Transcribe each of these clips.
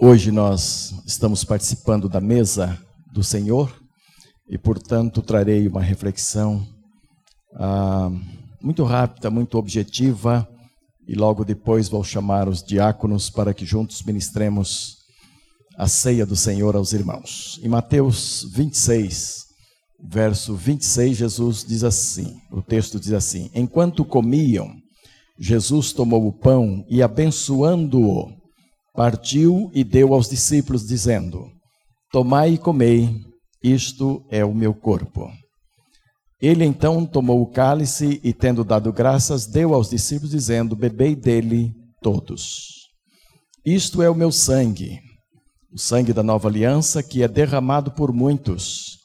Hoje nós estamos participando da mesa do Senhor e, portanto, trarei uma reflexão ah, muito rápida, muito objetiva e logo depois vou chamar os diáconos para que juntos ministremos a ceia do Senhor aos irmãos. Em Mateus 26, verso 26, Jesus diz assim: o texto diz assim: Enquanto comiam, Jesus tomou o pão e, abençoando-o, partiu e deu aos discípulos, dizendo: Tomai e comei, isto é o meu corpo. Ele então tomou o cálice e, tendo dado graças, deu aos discípulos, dizendo: Bebei dele todos. Isto é o meu sangue, o sangue da nova aliança, que é derramado por muitos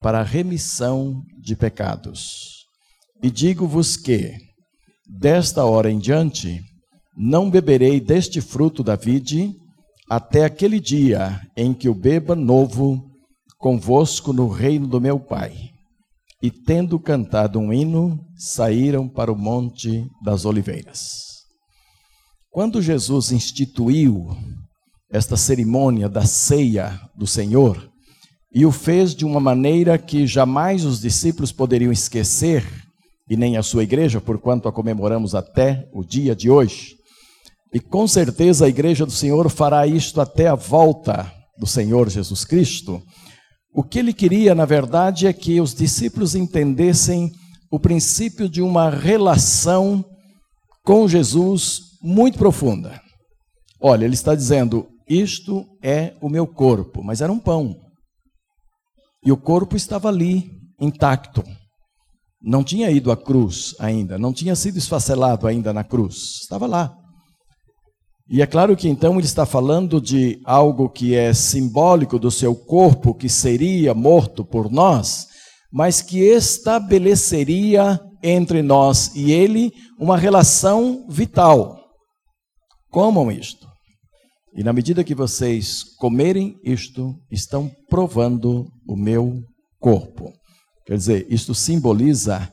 para a remissão de pecados. E digo-vos que, desta hora em diante, não beberei deste fruto da vide até aquele dia em que o beba novo convosco no reino do meu Pai. E tendo cantado um hino, saíram para o Monte das Oliveiras. Quando Jesus instituiu esta cerimônia da ceia do Senhor, e o fez de uma maneira que jamais os discípulos poderiam esquecer, e nem a sua igreja, porquanto a comemoramos até o dia de hoje. E com certeza a igreja do Senhor fará isto até a volta do Senhor Jesus Cristo. O que ele queria, na verdade, é que os discípulos entendessem o princípio de uma relação com Jesus muito profunda. Olha, ele está dizendo: Isto é o meu corpo, mas era um pão. E o corpo estava ali, intacto. Não tinha ido à cruz ainda, não tinha sido esfacelado ainda na cruz, estava lá. E é claro que então ele está falando de algo que é simbólico do seu corpo, que seria morto por nós, mas que estabeleceria entre nós e ele uma relação vital. Comam isto. E na medida que vocês comerem isto, estão provando o meu corpo. Quer dizer, isto simboliza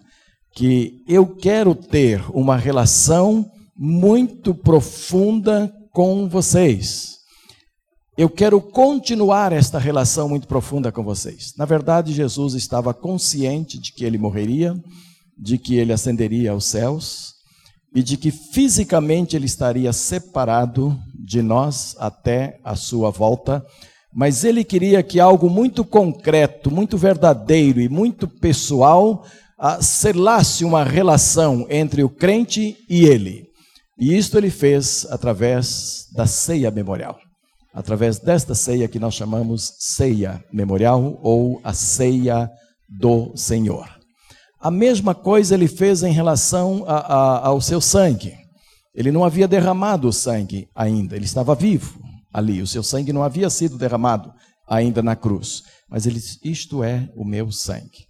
que eu quero ter uma relação muito profunda com vocês. Eu quero continuar esta relação muito profunda com vocês. Na verdade, Jesus estava consciente de que ele morreria, de que ele ascenderia aos céus e de que fisicamente ele estaria separado de nós até a sua volta, mas ele queria que algo muito concreto, muito verdadeiro e muito pessoal ah, selasse uma relação entre o crente e ele. E isto ele fez através da ceia memorial. Através desta ceia que nós chamamos ceia memorial ou a ceia do Senhor. A mesma coisa ele fez em relação a, a, ao seu sangue. Ele não havia derramado o sangue ainda, ele estava vivo ali. O seu sangue não havia sido derramado ainda na cruz. Mas ele diz: Isto é o meu sangue.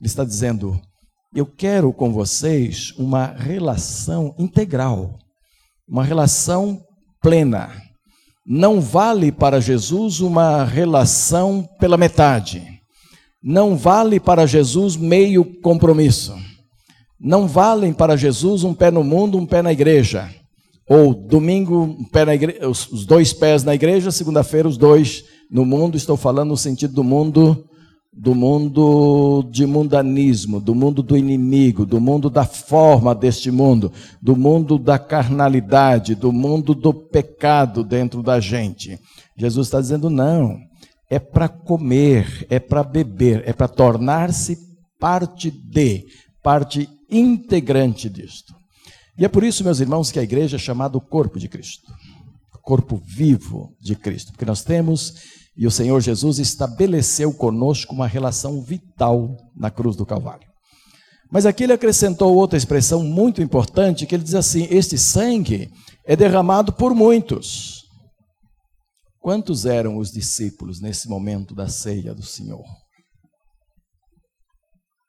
Ele está dizendo: Eu quero com vocês uma relação integral uma relação plena. Não vale para Jesus uma relação pela metade. Não vale para Jesus meio compromisso. Não valem para Jesus um pé no mundo, um pé na igreja. Ou domingo, um pé na igreja, os dois pés na igreja, segunda-feira, os dois no mundo. Estou falando no sentido do mundo do mundo de mundanismo, do mundo do inimigo, do mundo da forma deste mundo, do mundo da carnalidade, do mundo do pecado dentro da gente. Jesus está dizendo: não, é para comer, é para beber, é para tornar-se parte de, parte integrante disto. E é por isso, meus irmãos, que a igreja é chamada o corpo de Cristo, corpo vivo de Cristo, porque nós temos e o Senhor Jesus estabeleceu conosco uma relação vital na cruz do Calvário. Mas aqui ele acrescentou outra expressão muito importante, que ele diz assim: Este sangue é derramado por muitos. Quantos eram os discípulos nesse momento da ceia do Senhor?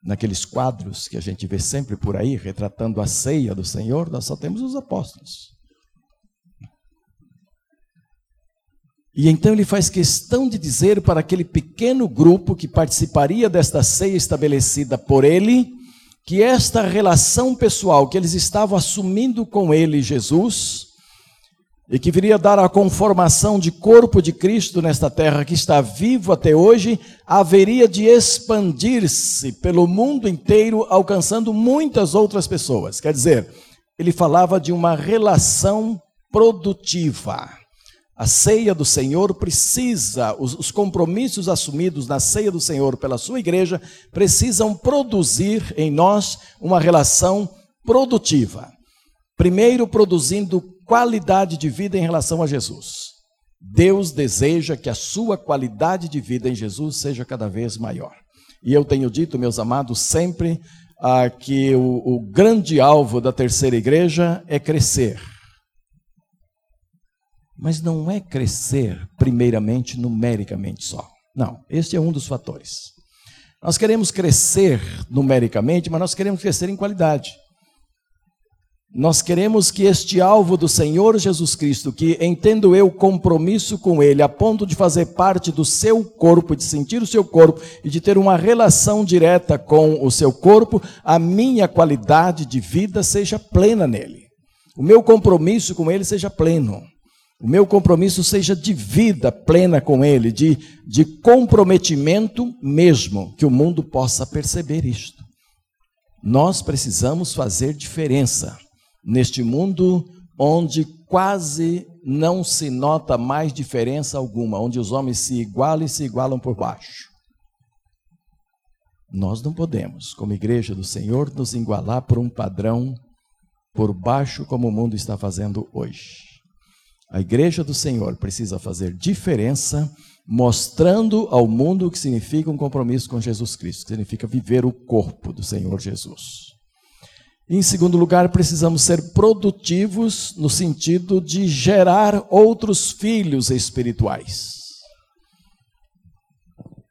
Naqueles quadros que a gente vê sempre por aí, retratando a ceia do Senhor, nós só temos os apóstolos. E então ele faz questão de dizer para aquele pequeno grupo que participaria desta ceia estabelecida por ele, que esta relação pessoal que eles estavam assumindo com ele, Jesus, e que viria dar a conformação de corpo de Cristo nesta terra que está vivo até hoje, haveria de expandir-se pelo mundo inteiro, alcançando muitas outras pessoas. Quer dizer, ele falava de uma relação produtiva. A ceia do Senhor precisa, os, os, compromissos assumidos na ceia do Senhor pela sua igreja precisam produzir em nós uma relação produtiva. Primeiro, produzindo qualidade de vida em relação a Jesus. Deus deseja que a sua qualidade de vida em Jesus seja cada vez maior. E eu tenho dito, meus amados, sempre ah, que o, o grande alvo da terceira igreja é crescer. Mas não é crescer, primeiramente, numericamente só. Não, este é um dos fatores. Nós queremos crescer numericamente, mas nós queremos crescer em qualidade. Nós queremos que este alvo do Senhor Jesus Cristo, que entendo eu compromisso com Ele, a ponto de fazer parte do seu corpo, de sentir o seu corpo e de ter uma relação direta com o seu corpo, a minha qualidade de vida seja plena nele. O meu compromisso com Ele seja pleno. O meu compromisso seja de vida plena com Ele, de, de comprometimento mesmo, que o mundo possa perceber isto. Nós precisamos fazer diferença neste mundo onde quase não se nota mais diferença alguma, onde os homens se igualam e se igualam por baixo. Nós não podemos, como igreja do Senhor, nos igualar por um padrão por baixo como o mundo está fazendo hoje. A igreja do Senhor precisa fazer diferença, mostrando ao mundo o que significa um compromisso com Jesus Cristo, que significa viver o corpo do Senhor Jesus. Em segundo lugar, precisamos ser produtivos no sentido de gerar outros filhos espirituais.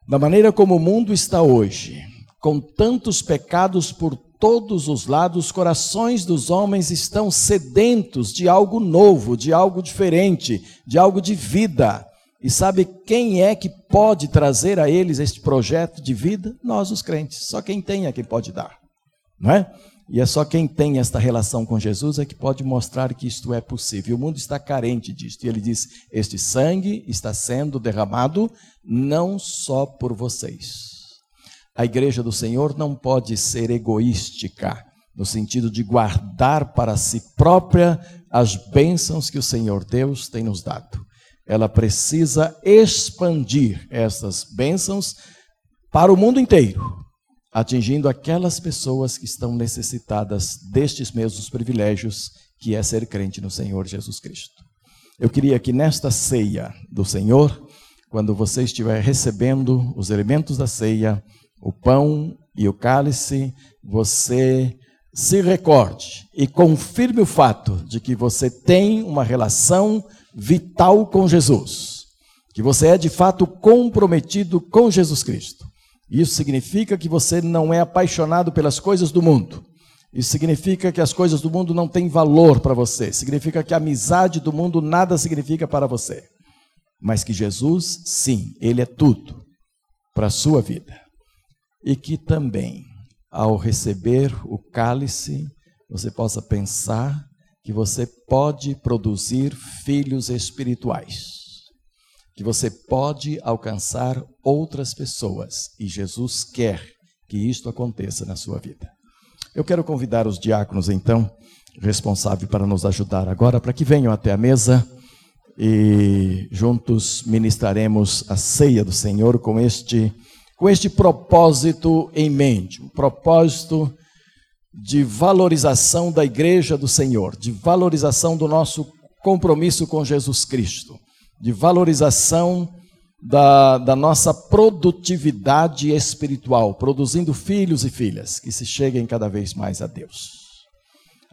Da maneira como o mundo está hoje, com tantos pecados por todos os lados, os corações dos homens estão sedentos de algo novo, de algo diferente, de algo de vida. E sabe quem é que pode trazer a eles este projeto de vida? Nós, os crentes. Só quem tem é quem pode dar. Não é? E é só quem tem esta relação com Jesus é que pode mostrar que isto é possível. O mundo está carente disto. E ele diz: Este sangue está sendo derramado não só por vocês. A igreja do Senhor não pode ser egoística, no sentido de guardar para si própria as bênçãos que o Senhor Deus tem nos dado. Ela precisa expandir essas bênçãos para o mundo inteiro atingindo aquelas pessoas que estão necessitadas destes mesmos privilégios, que é ser crente no Senhor Jesus Cristo. Eu queria que nesta ceia do Senhor, quando você estiver recebendo os elementos da ceia, o pão e o cálice, você se recorde e confirme o fato de que você tem uma relação vital com Jesus, que você é de fato comprometido com Jesus Cristo. Isso significa que você não é apaixonado pelas coisas do mundo. Isso significa que as coisas do mundo não têm valor para você. Significa que a amizade do mundo nada significa para você. Mas que Jesus, sim, Ele é tudo para a sua vida. E que também, ao receber o cálice, você possa pensar que você pode produzir filhos espirituais que você pode alcançar outras pessoas e Jesus quer que isto aconteça na sua vida. Eu quero convidar os diáconos, então, responsáveis para nos ajudar agora, para que venham até a mesa e juntos ministraremos a ceia do Senhor com este, com este propósito em mente, um propósito de valorização da igreja do Senhor, de valorização do nosso compromisso com Jesus Cristo de valorização da, da, nossa produtividade espiritual, produzindo filhos e filhas que se cheguem cada vez mais a Deus.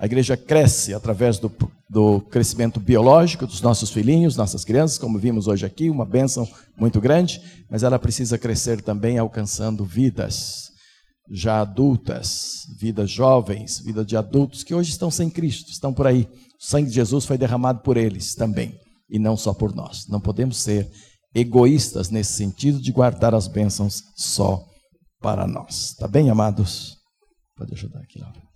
A igreja cresce através do, do crescimento biológico dos nossos filhinhos, nossas crianças, como vimos hoje aqui, uma bênção muito grande, mas ela precisa crescer também alcançando vidas já adultas, vidas jovens, vida de adultos que hoje estão sem Cristo, estão por aí. O sangue de Jesus foi derramado por eles também e não só por nós. Não podemos ser egoístas nesse sentido de guardar as bênçãos só para nós. Tá bem, amados? Pode ajudar aqui, Laura.